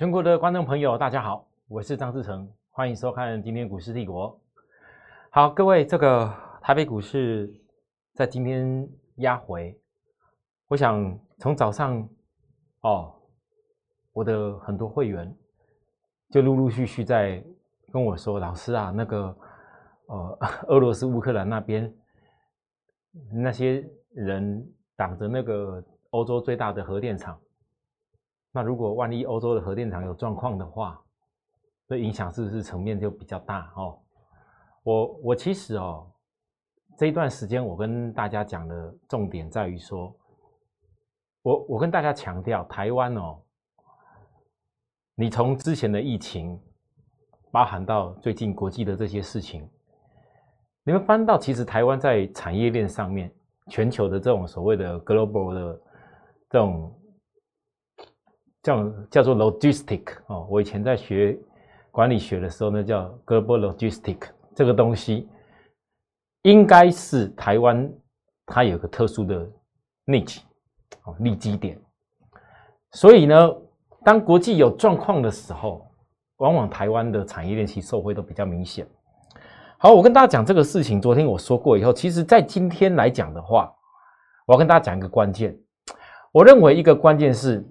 全国的观众朋友，大家好，我是张志成，欢迎收看今天股市帝国。好，各位，这个台北股市在今天压回，我想从早上哦，我的很多会员就陆陆续续在跟我说，老师啊，那个呃，俄罗斯乌克兰那边那些人挡着那个欧洲最大的核电厂。那如果万一欧洲的核电厂有状况的话，这影响是不是层面就比较大哦？我我其实哦，这一段时间我跟大家讲的重点在于说，我我跟大家强调，台湾哦，你从之前的疫情，包含到最近国际的这些事情，你们翻到其实台湾在产业链上面，全球的这种所谓的 global 的这种。叫叫做 logistic 哦，我以前在学管理学的时候呢，叫 global logistic 这个东西，应该是台湾它有个特殊的 niche 哦，利基点。所以呢，当国际有状况的时候，往往台湾的产业链其实受惠都比较明显。好，我跟大家讲这个事情，昨天我说过以后，其实在今天来讲的话，我要跟大家讲一个关键，我认为一个关键是。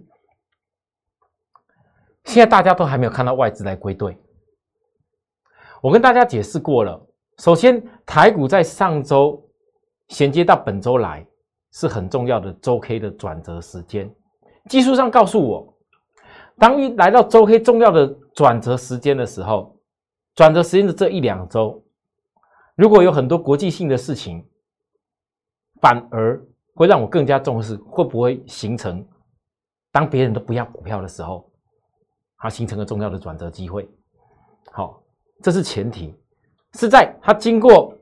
现在大家都还没有看到外资来归队。我跟大家解释过了，首先台股在上周衔接到本周来是很重要的周 K 的转折时间。技术上告诉我，当一来到周 K 重要的转折时间的时候，转折时间的这一两周，如果有很多国际性的事情，反而会让我更加重视，会不会形成当别人都不要股票的时候？它形成了重要的转折机会，好，这是前提，是在它经过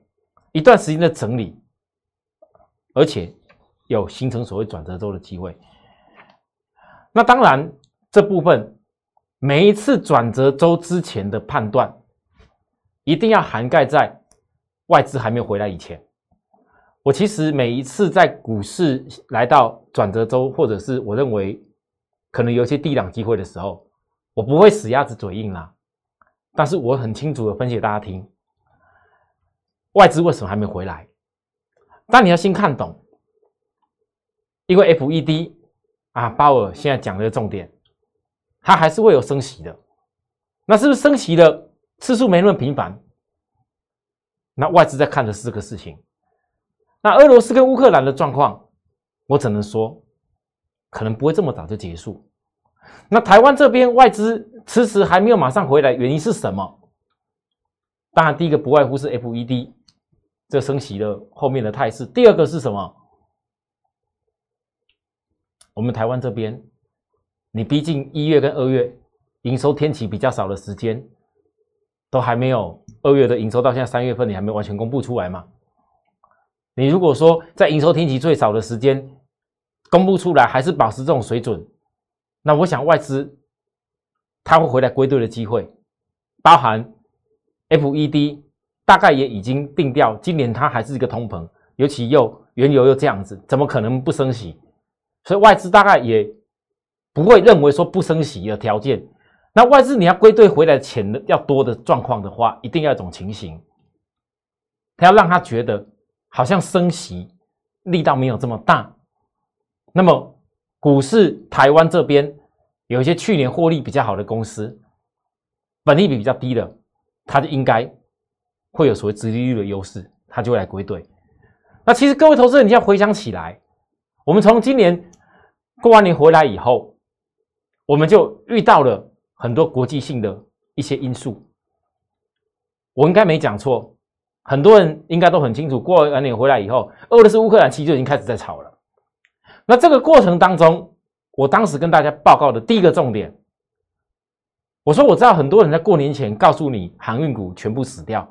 一段时间的整理，而且有形成所谓转折周的机会。那当然，这部分每一次转折周之前的判断，一定要涵盖在外资还没有回来以前。我其实每一次在股市来到转折周，或者是我认为可能有一些低档机会的时候。我不会死鸭子嘴硬啦，但是我很清楚的分析给大家听，外资为什么还没回来？但你要先看懂，因为 FED 啊，鲍尔现在讲的重点，它还是会有升息的，那是不是升息的次数没那么频繁？那外资在看的是这个事情，那俄罗斯跟乌克兰的状况，我只能说，可能不会这么早就结束。那台湾这边外资迟迟还没有马上回来，原因是什么？当然，第一个不外乎是 FED 这升息的后面的态势。第二个是什么？我们台湾这边，你毕竟一月跟二月营收天期比较少的时间，都还没有二月的营收到现在三月份，你还没完全公布出来嘛？你如果说在营收天期最少的时间公布出来，还是保持这种水准？那我想外资他会回来归队的机会，包含 FED 大概也已经定调，今年它还是一个通膨，尤其又原油又这样子，怎么可能不升息？所以外资大概也不会认为说不升息的条件。那外资你要归队回来钱的要多的状况的话，一定要一种情形，他要让他觉得好像升息力道没有这么大，那么。股市台湾这边有一些去年获利比较好的公司，本利比比较低的，它就应该会有所谓殖利率的优势，它就会来归队。那其实各位投资人，你要回想起来，我们从今年过完年回来以后，我们就遇到了很多国际性的一些因素。我应该没讲错，很多人应该都很清楚，过完年回来以后，俄罗斯乌克兰其实就已经开始在吵了。那这个过程当中，我当时跟大家报告的第一个重点，我说我知道很多人在过年前告诉你航运股全部死掉，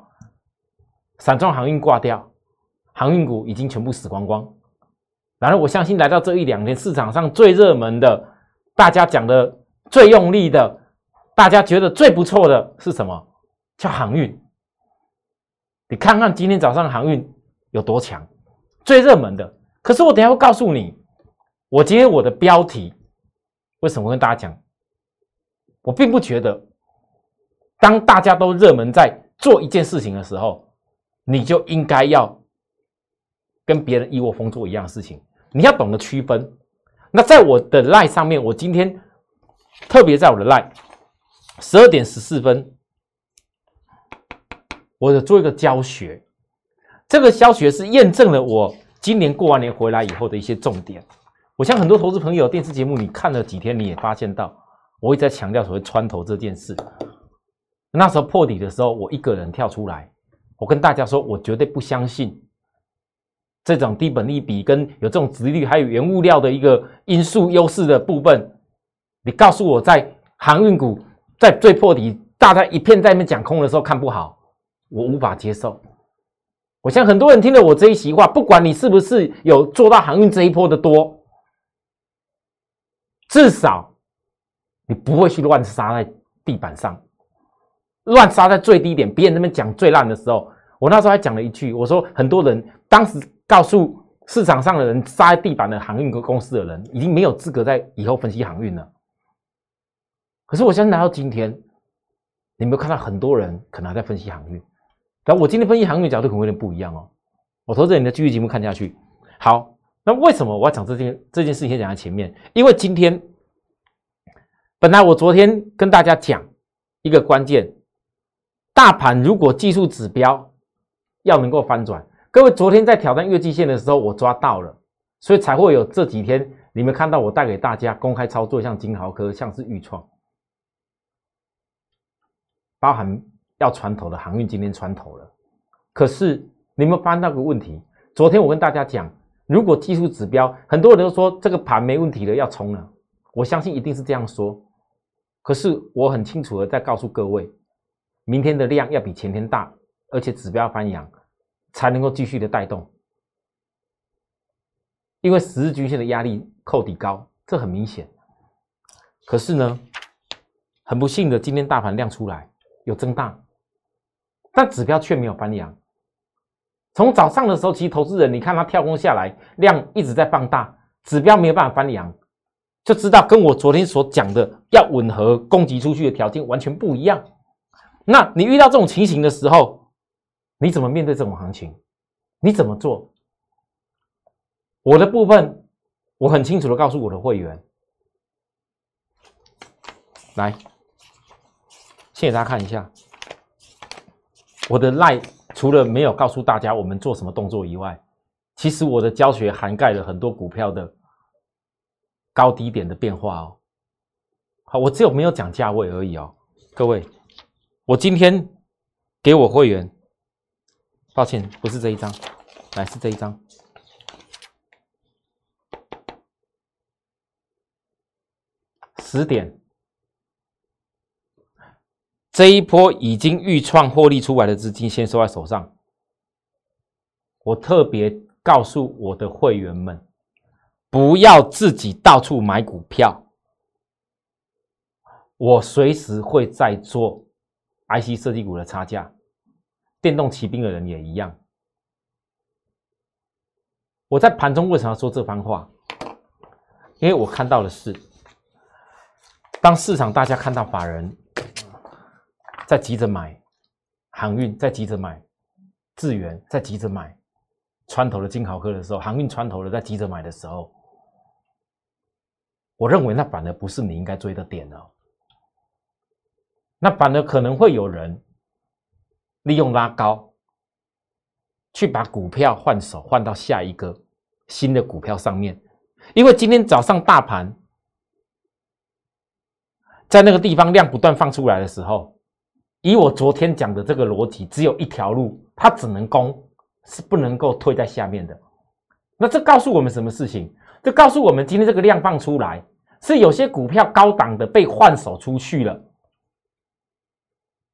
散装航运挂掉，航运股已经全部死光光。然后我相信来到这一两天，市场上最热门的，大家讲的最用力的，大家觉得最不错的是什么？叫航运。你看看今天早上航运有多强，最热门的。可是我等下会告诉你。我今天我的标题为什么跟大家讲？我并不觉得，当大家都热门在做一件事情的时候，你就应该要跟别人一窝蜂做一样的事情。你要懂得区分。那在我的 line 上面，我今天特别在我的 line 十二点十四分，我有做一个教学。这个教学是验证了我今年过完年回来以后的一些重点。我像很多投资朋友，电视节目你看了几天，你也发现到，我一直在强调所谓穿头这件事。那时候破底的时候，我一个人跳出来，我跟大家说，我绝对不相信这种低本利比跟有这种殖利率，还有原物料的一个因素优势的部分。你告诉我，在航运股在最破底，大家一片在那边讲空的时候看不好，我无法接受。我想很多人听了我这一席话，不管你是不是有做到航运这一波的多，至少你不会去乱杀在地板上，乱杀在最低点。别人那边讲最烂的时候，我那时候还讲了一句，我说很多人当时告诉市场上的人杀在地板的航运公司的人，已经没有资格在以后分析航运了。可是我相信来到今天，你没有看到很多人可能还在分析航运。但我今天分析航运的角度可能有点不一样哦。我投资你的继续节目看下去。好，那为什么我要讲这件这件事情讲在前面？因为今天本来我昨天跟大家讲一个关键，大盘如果技术指标要能够翻转，各位昨天在挑战月季线的时候，我抓到了，所以才会有这几天你们看到我带给大家公开操作，像金豪科，像是豫创，包含。要穿头的航运今天穿头了，可是你们发现那个问题？昨天我跟大家讲，如果技术指标，很多人都说这个盘没问题了，要冲了。我相信一定是这样说。可是我很清楚的在告诉各位，明天的量要比前天大，而且指标要翻阳，才能够继续的带动。因为十日均线的压力扣底高，这很明显。可是呢，很不幸的，今天大盘量出来有增大。但指标却没有翻阳。从早上的时候，其实投资人你看它跳空下来，量一直在放大，指标没有办法翻阳，就知道跟我昨天所讲的要吻合攻击出去的条件完全不一样。那你遇到这种情形的时候，你怎么面对这种行情？你怎么做？我的部分，我很清楚的告诉我的会员，来，谢谢大家看一下。我的 line 除了没有告诉大家我们做什么动作以外，其实我的教学涵盖了很多股票的高低点的变化哦。好，我只有没有讲价位而已哦。各位，我今天给我会员，抱歉，不是这一张，来是这一张，十点。这一波已经预创获利出来的资金，先收在手上。我特别告诉我的会员们，不要自己到处买股票。我随时会在做 IC 设计股的差价，电动骑兵的人也一样。我在盘中为什么要说这番话？因为我看到的是，当市场大家看到法人。在急着买航运，在急着买智源，在急着买穿头的金豪科的时候，航运穿头的在急着买的时候，我认为那反而不是你应该追的点哦。那反而可能会有人利用拉高，去把股票换手换到下一个新的股票上面，因为今天早上大盘在那个地方量不断放出来的时候。以我昨天讲的这个逻辑，只有一条路，它只能攻，是不能够退在下面的。那这告诉我们什么事情？这告诉我们今天这个量放出来，是有些股票高档的被换手出去了。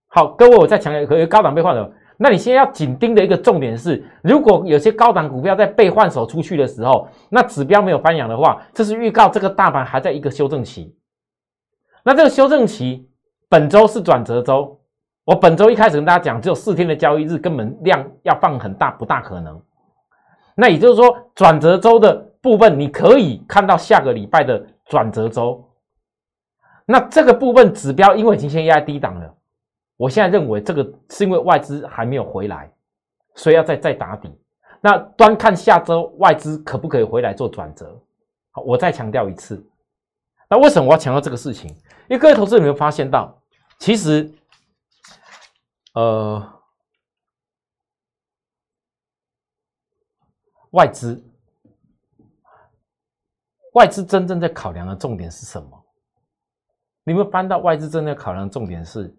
好，各位，我再强调，可高档被换手。那你现在要紧盯的一个重点是，如果有些高档股票在被换手出去的时候，那指标没有翻阳的话，这是预告这个大盘还在一个修正期。那这个修正期，本周是转折周。我本周一开始跟大家讲，只有四天的交易日，根本量要放很大，不大可能。那也就是说，转折周的部分，你可以看到下个礼拜的转折周。那这个部分指标因为已经先压低档了，我现在认为这个是因为外资还没有回来，所以要再再打底。那端看下周外资可不可以回来做转折？好，我再强调一次。那为什么我要强调这个事情？因为各位投资有没有发现到，其实，呃，外资，外资真正在考量的重点是什么？你们翻到外资正在考量重点是，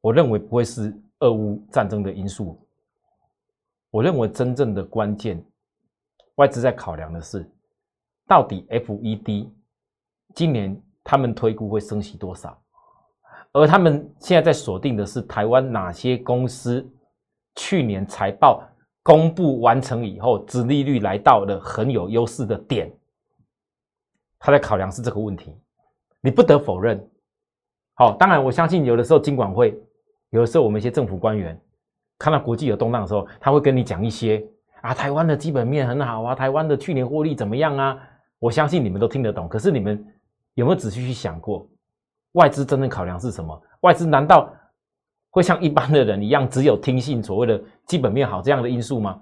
我认为不会是俄乌战争的因素。我认为真正的关键，外资在考量的是，到底 FED 今年他们推估会升息多少，而他们现在在锁定的是台湾哪些公司去年财报公布完成以后，殖利率来到了很有优势的点，他在考量是这个问题。你不得否认，好，当然我相信有的时候金管会，有的时候我们一些政府官员。看到国际有动荡的时候，他会跟你讲一些啊，台湾的基本面很好啊，台湾的去年获利怎么样啊？我相信你们都听得懂。可是你们有没有仔细去想过，外资真正考量是什么？外资难道会像一般的人一样，只有听信所谓的基本面好这样的因素吗？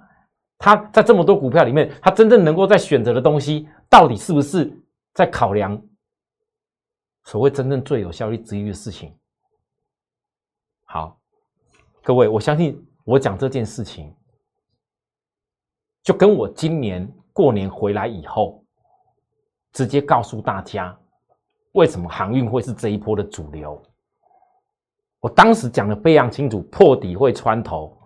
他在这么多股票里面，他真正能够在选择的东西，到底是不是在考量所谓真正最有效率之一的事情？好。各位，我相信我讲这件事情，就跟我今年过年回来以后，直接告诉大家，为什么航运会是这一波的主流。我当时讲的非常清楚，破底会穿头，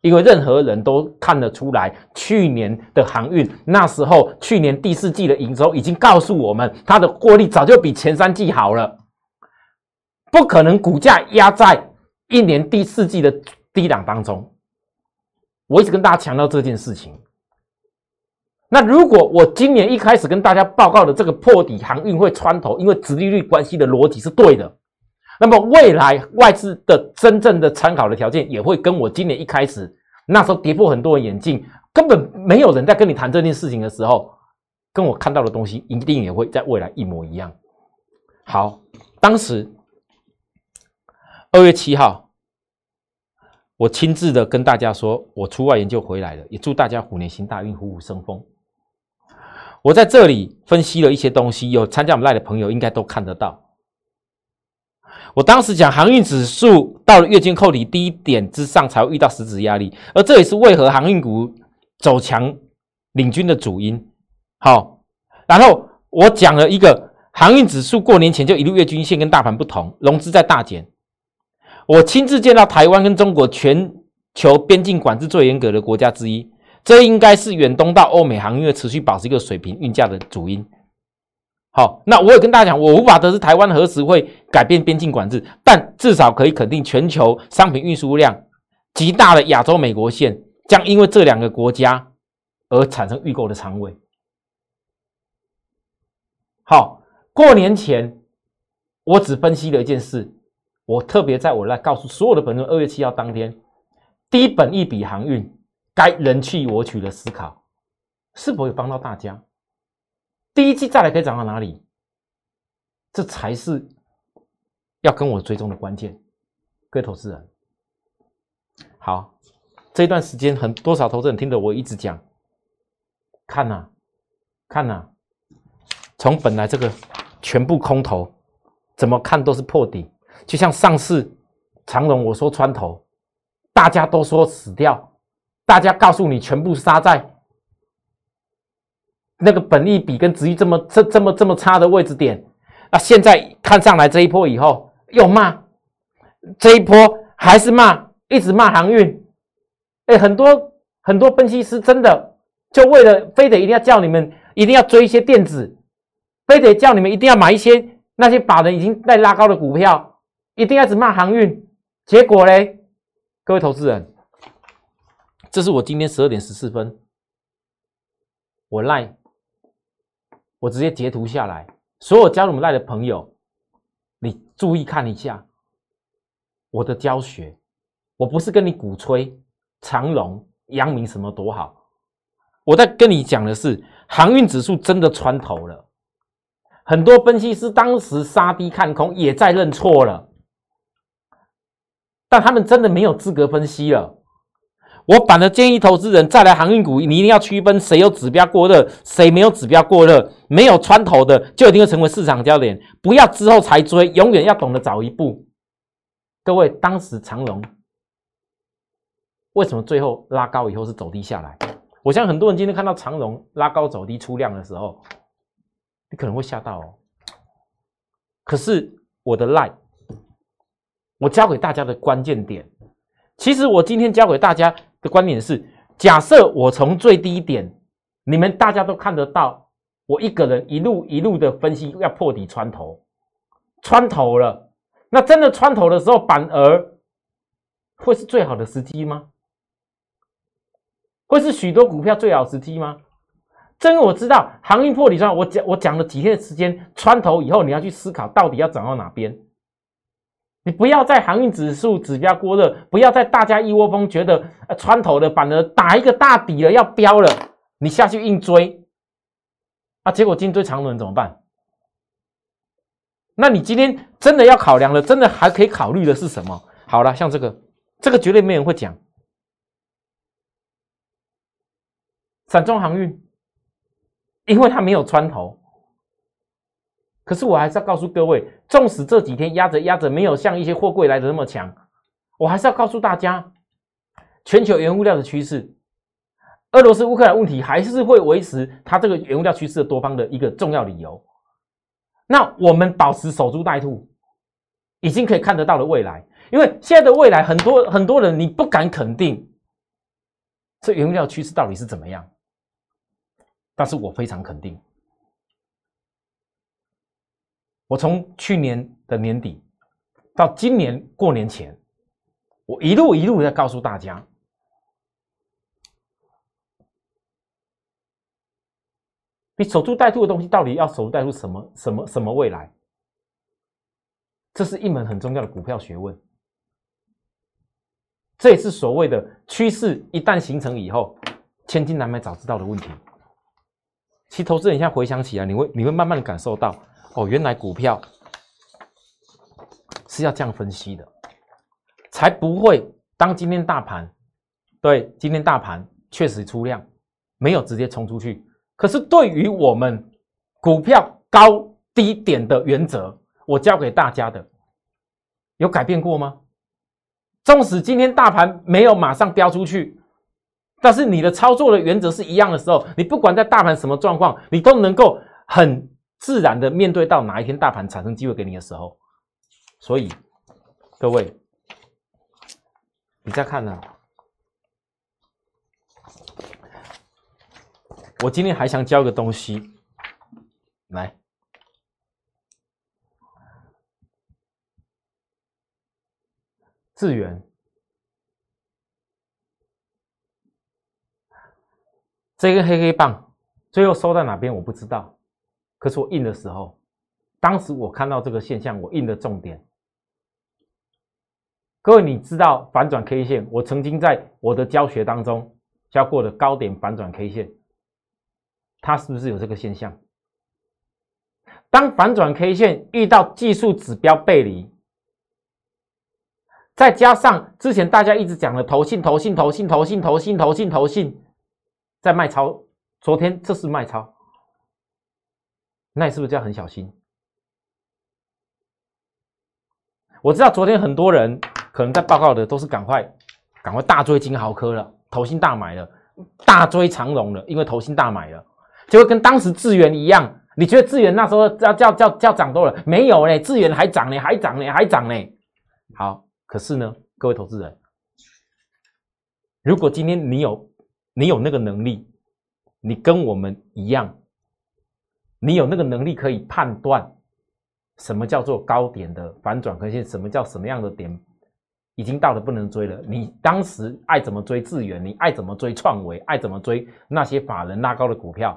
因为任何人都看得出来，去年的航运那时候，去年第四季的营收已经告诉我们，它的获利早就比前三季好了，不可能股价压在。一年第四季的低档当中，我一直跟大家强调这件事情。那如果我今年一开始跟大家报告的这个破底航运会穿头，因为直利率关系的逻辑是对的，那么未来外资的真正的参考的条件也会跟我今年一开始那时候跌破很多人眼镜，根本没有人在跟你谈这件事情的时候，跟我看到的东西一定也会在未来一模一样。好，当时。二月七号，我亲自的跟大家说，我出外研究回来了，也祝大家虎年行大运，虎虎生风。我在这里分析了一些东西，有参加我们赖的朋友应该都看得到。我当时讲航运指数到了月均扣底低点之上，才会遇到实质压力，而这也是为何航运股走强领军的主因。好，然后我讲了一个航运指数过年前就一路月均线跟大盘不同，融资在大减。我亲自见到台湾跟中国全球边境管制最严格的国家之一，这应该是远东到欧美航运持续保持一个水平运价的主因。好，那我也跟大家讲，我无法得知台湾何时会改变边境管制，但至少可以肯定，全球商品运输量极大的亚洲美国线将因为这两个国家而产生预购的仓位。好，过年前我只分析了一件事。我特别在我来告诉所有的朋友，二月七号当天，低本一笔航运该人去我取的思考，是否有帮到大家？第一季再来可以涨到哪里？这才是要跟我追踪的关键。各位投资人，好，这一段时间很多少投资人听着我一直讲，看呐，看呐，从本来这个全部空头，怎么看都是破底。就像上次长荣，我说穿头，大家都说死掉，大家告诉你全部杀在那个本利比跟值域这么这这么这么差的位置点，那现在看上来这一波以后又骂，这一波还是骂，一直骂航运，哎，很多很多分析师真的就为了非得一定要叫你们一定要追一些电子，非得叫你们一定要买一些那些法人已经在拉高的股票。一定要只骂航运，结果嘞，各位投资人，这是我今天十二点十四分，我赖，我直接截图下来，所有加入我们赖的朋友，你注意看一下我的教学，我不是跟你鼓吹长隆、阳明什么多好，我在跟你讲的是航运指数真的穿头了，很多分析师当时杀低看空，也在认错了，但他们真的没有资格分析了。我反而建议投资人再来航运股，你一定要区分谁有指标过热，谁没有指标过热，没有穿头的就一定会成为市场焦点，不要之后才追，永远要懂得早一步。各位，当时长龙为什么最后拉高以后是走低下来？我相信很多人今天看到长龙拉高走低出量的时候，你可能会吓到哦。可是我的 lie，我教给大家的关键点，其实我今天教给大家。的观点是：假设我从最低点，你们大家都看得到，我一个人一路一路的分析，要破底穿头，穿头了，那真的穿头的时候，反而会是最好的时机吗？会是许多股票最好时机吗？真我知道，行业破底穿，我讲我讲了几天的时间，穿头以后，你要去思考到底要涨到哪边。你不要在航运指数指标过热，不要在大家一窝蜂觉得呃穿头的反而打一个大底了要飙了，你下去硬追啊，结果进追长轮怎么办？那你今天真的要考量了，真的还可以考虑的是什么？好了，像这个，这个绝对没人会讲，散装航运，因为它没有穿头。可是我还是要告诉各位，纵使这几天压着压着没有像一些货柜来的那么强，我还是要告诉大家，全球原物料的趋势，俄罗斯乌克兰问题还是会维持它这个原物料趋势的多方的一个重要理由。那我们保持守株待兔，已经可以看得到的未来，因为现在的未来很多很多人你不敢肯定这原物料趋势到底是怎么样，但是我非常肯定。我从去年的年底到今年过年前，我一路一路在告诉大家，你守株待兔的东西到底要守株待兔什么什么什么未来？这是一门很重要的股票学问，这也是所谓的趋势一旦形成以后，千金难买早知道的问题。其实投资人现在回想起来，你会你会慢慢的感受到。哦，原来股票是要这样分析的，才不会当今天大盘对今天大盘确实出量，没有直接冲出去。可是对于我们股票高低点的原则，我教给大家的有改变过吗？纵使今天大盘没有马上飙出去，但是你的操作的原则是一样的时候，你不管在大盘什么状况，你都能够很。自然的面对到哪一天大盘产生机会给你的时候，所以各位，你再看呢？我今天还想教个东西，来，智源这根黑黑棒最后收在哪边？我不知道。可是我印的时候，当时我看到这个现象，我印的重点。各位，你知道反转 K 线？我曾经在我的教学当中教过的高点反转 K 线，它是不是有这个现象？当反转 K 线遇到技术指标背离，再加上之前大家一直讲的投信、投信、投信、投信、投信、投信、投信，在卖超，昨天这是卖超。那你是不是就要很小心？我知道昨天很多人可能在报告的都是赶快赶快大追金豪科了，投新大买了，大追长荣了，因为投新大买了，就会跟当时智源一样。你觉得智源那时候要叫叫叫涨多了？没有嘞，智源还涨呢，还涨呢，还涨呢。好，可是呢，各位投资人，如果今天你有你有那个能力，你跟我们一样。你有那个能力可以判断什么叫做高点的反转可线，什么叫什么样的点已经到了不能追了。你当时爱怎么追智远，你爱怎么追创维，爱怎么追那些法人拉高的股票，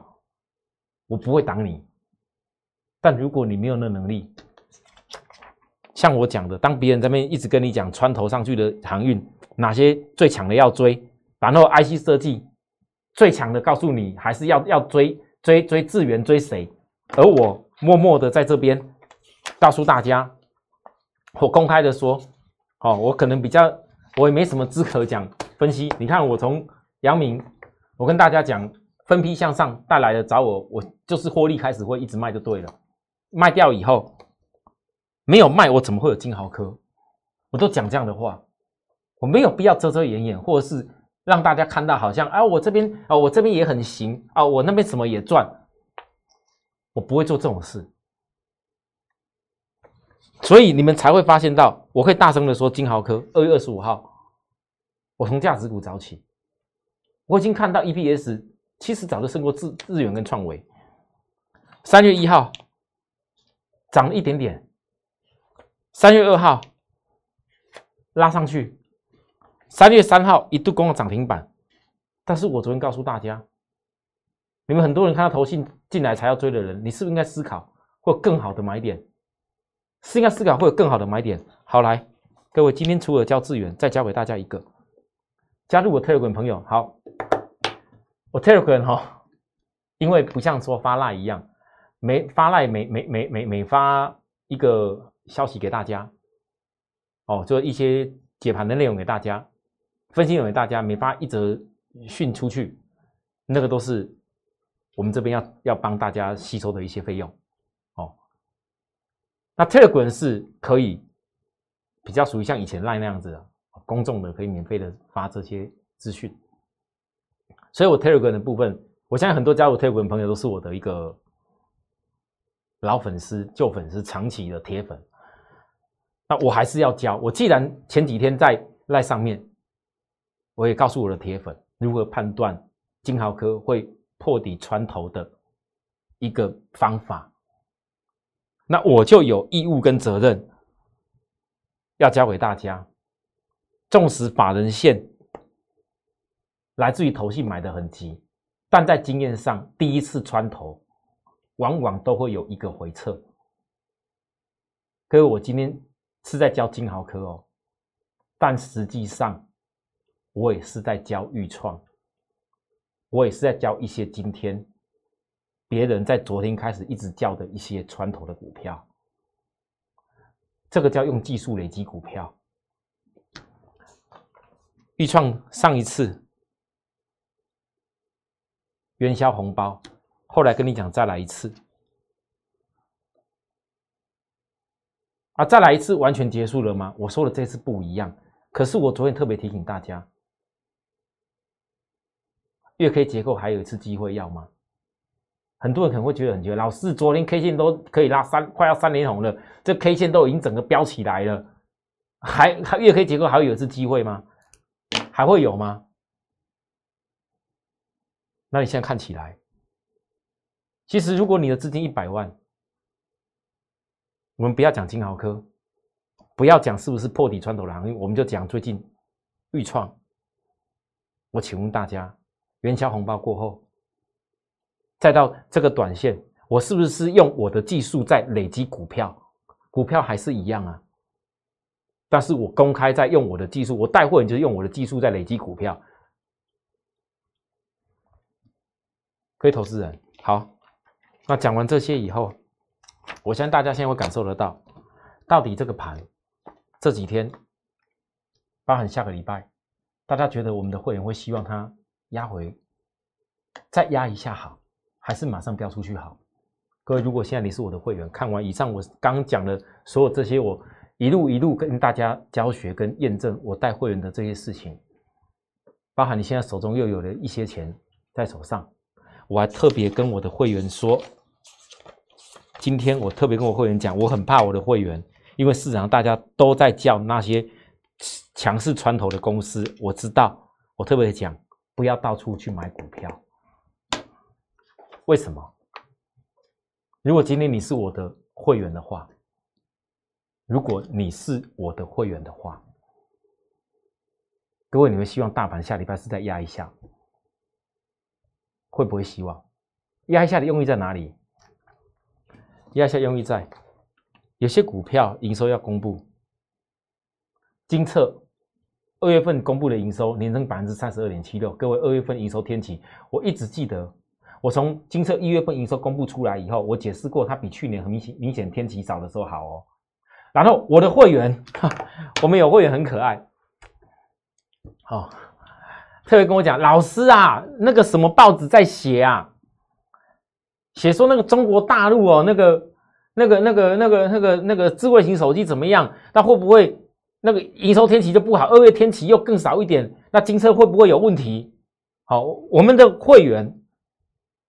我不会挡你。但如果你没有那能力，像我讲的，当别人在那边一直跟你讲穿头上去的航运哪些最强的要追，然后 IC 设计最强的告诉你还是要要追追追智源追谁？而我默默的在这边告诉大家，我公开的说，哦，我可能比较，我也没什么资格讲分析。你看，我从阳明，我跟大家讲分批向上带来的找我，我就是获利开始会一直卖就对了，卖掉以后没有卖，我怎么会有金豪科？我都讲这样的话，我没有必要遮遮掩掩，或者是让大家看到好像啊，我这边啊，我这边也很行啊，我那边什么也赚。我不会做这种事，所以你们才会发现到，我会大声的说金豪科二月二十五号，我从价值股早起，我已经看到 EPS 其实早就胜过日日元跟创维。三月一号涨了一点点，三月二号拉上去，三月三号一度攻了涨停板，但是我昨天告诉大家。你们很多人看到投信进来才要追的人，你是不是应该思考会有更好的买点？是应该思考会有更好的买点。好，来，各位，今天除了教资源，再教给大家一个，加入我 Telegram 朋友。好，我 Telegram 哈，因为不像说发赖一样，每发赖每每每每每发一个消息给大家，哦，就一些解盘的内容给大家，分析内容给大家，每发一则讯出去，那个都是。我们这边要要帮大家吸收的一些费用，哦，那 Telegram 是可以比较属于像以前 Line 那样子的公众的，可以免费的发这些资讯。所以我 Telegram 的部分，我相信很多加入 Telegram 的朋友都是我的一个老粉丝、旧粉丝、长期的铁粉。那我还是要教。我既然前几天在 Line 上面，我也告诉我的铁粉如何判断金豪科会。破底穿头的一个方法，那我就有义务跟责任要教给大家。纵使法人线来自于投信买的很急，但在经验上，第一次穿头往往都会有一个回撤。各位，我今天是在教金豪科哦，但实际上我也是在教预创。我也是在教一些今天别人在昨天开始一直教的一些穿头的股票，这个叫用技术累积股票。预创上一次元宵红包，后来跟你讲再来一次，啊，再来一次完全结束了吗？我说的这次不一样，可是我昨天特别提醒大家。月 K 结构还有一次机会要吗？很多人可能会觉得很绝，老师昨天 K 线都可以拉三，快要三连红了，这 K 线都已经整个飙起来了，还还月 K 结构还会有一次机会吗？还会有吗？那你现在看起来，其实如果你的资金一百万，我们不要讲金豪科，不要讲是不是破底穿头的行业，我们就讲最近预创，我请问大家。元宵红包过后，再到这个短线，我是不是用我的技术在累积股票？股票还是一样啊，但是我公开在用我的技术，我带货人就是用我的技术在累积股票。各位投资人，好，那讲完这些以后，我相信大家现在会感受得到，到底这个盘这几天，包含下个礼拜，大家觉得我们的会员会希望他？压回，再压一下好，还是马上飙出去好？各位，如果现在你是我的会员，看完以上我刚讲的所有这些，我一路一路跟大家教学跟验证我带会员的这些事情，包含你现在手中又有了一些钱在手上，我还特别跟我的会员说，今天我特别跟我会员讲，我很怕我的会员，因为市场上大家都在叫那些强势穿头的公司，我知道，我特别讲。不要到处去买股票，为什么？如果今天你是我的会员的话，如果你是我的会员的话，各位，你们希望大盘下礼拜是再压一下，会不会希望压一下的用意在哪里？压一下用意在有些股票营收要公布，金策。二月份公布的营收年增百分之三十二点七六，各位二月份营收天启，我一直记得，我从金策一月份营收公布出来以后，我解释过，它比去年很明显明显天气少的时候好哦。然后我的会员，我们有会员很可爱，好，特别跟我讲，老师啊，那个什么报纸在写啊，写说那个中国大陆哦，那个那个那个那个那个那个智慧型手机怎么样？那会不会那个营收天气就不好？二月天气又更少一点，那金车会不会有问题？好，我们的会员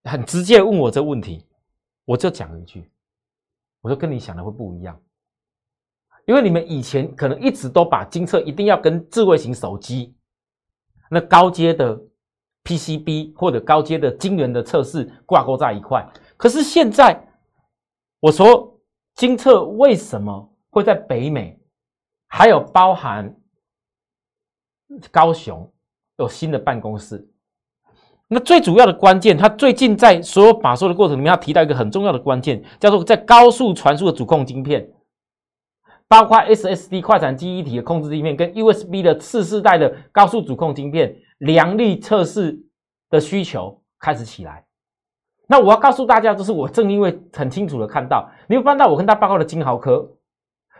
很直接问我这问题，我就讲一句，我说跟你想的会不一样，因为你们以前可能一直都把金策一定要跟智慧型手机那高阶的 PCB 或者高阶的晶圆的测试挂钩在一块，可是现在我说金策为什么会在北美，还有包含高雄有新的办公室？那最主要的关键，他最近在所有把说的过程里面，要提到一个很重要的关键，叫做在高速传输的主控晶片，包括 SSD 快闪记忆体的控制晶片，跟 USB 的次世代的高速主控晶片，良率测试的需求开始起来。那我要告诉大家，就是我正因为很清楚的看到，你会翻到我跟他报告的金豪科，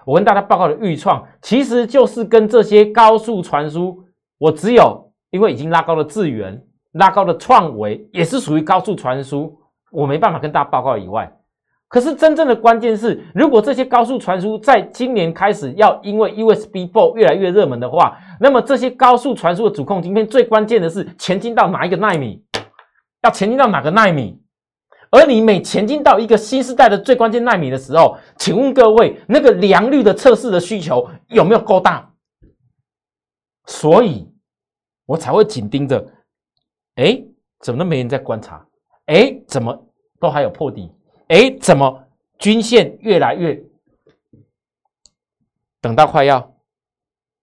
我跟大家报告的预创，其实就是跟这些高速传输，我只有因为已经拉高了资源。拉高的创维也是属于高速传输，我没办法跟大家报告以外，可是真正的关键是，如果这些高速传输在今年开始要因为 USB four 越来越热门的话，那么这些高速传输的主控晶片最关键的是前进到哪一个纳米，要前进到哪个纳米，而你每前进到一个新时代的最关键纳米的时候，请问各位，那个良率的测试的需求有没有够大？所以我才会紧盯着。哎，怎么都没人在观察？哎，怎么都还有破底？哎，怎么均线越来越？等到快要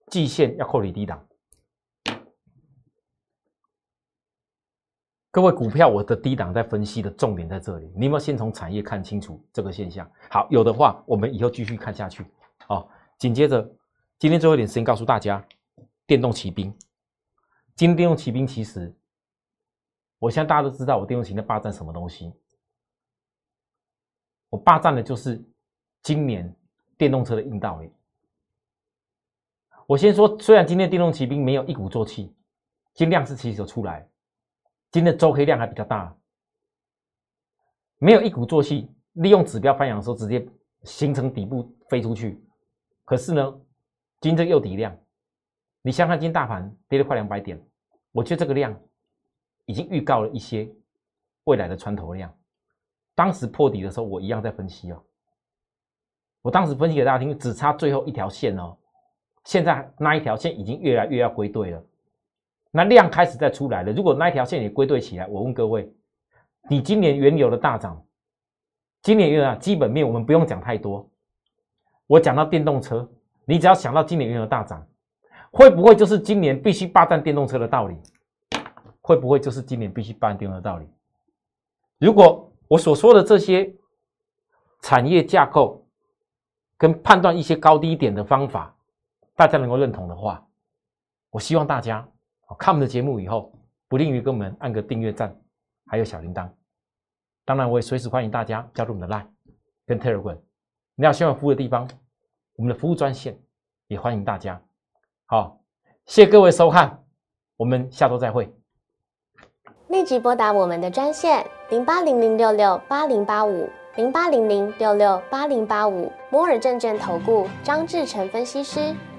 季线要扣离低档，各位股票，我的低档在分析的重点在这里。你有没有先从产业看清楚这个现象？好，有的话，我们以后继续看下去。哦，紧接着今天最后一点时间告诉大家，电动骑兵。今天电动骑兵其实。我相信大家都知道，我电动骑在霸占什么东西？我霸占的就是今年电动车的硬道理。我先说，虽然今天电动骑兵没有一鼓作气，今量是其实有出来，今天周黑量还比较大，没有一鼓作气，利用指标翻扬的时候直接形成底部飞出去。可是呢，今天又底量，你想想，今天大盘跌了快两百点，我觉得这个量。已经预告了一些未来的穿头量。当时破底的时候，我一样在分析哦。我当时分析给大家听，只差最后一条线哦。现在那一条线已经越来越要归队了，那量开始在出来了。如果那一条线也归队起来，我问各位，你今年原油的大涨，今年原油啊基本面我们不用讲太多。我讲到电动车，你只要想到今年原油大涨，会不会就是今年必须霸占电动车的道理？会不会就是今年必须办定的道理？如果我所说的这些产业架构跟判断一些高低点的方法，大家能够认同的话，我希望大家看我们的节目以后，不吝于给我们按个订阅赞，还有小铃铛。当然，我也随时欢迎大家加入我们的 Line 跟 Telegram。你要需要服务的地方，我们的服务专线也欢迎大家。好，谢谢各位收看，我们下周再会。立即拨打我们的专线零八零零六六八零八五零八零零六六八零八五摩尔证券投顾张志成分析师。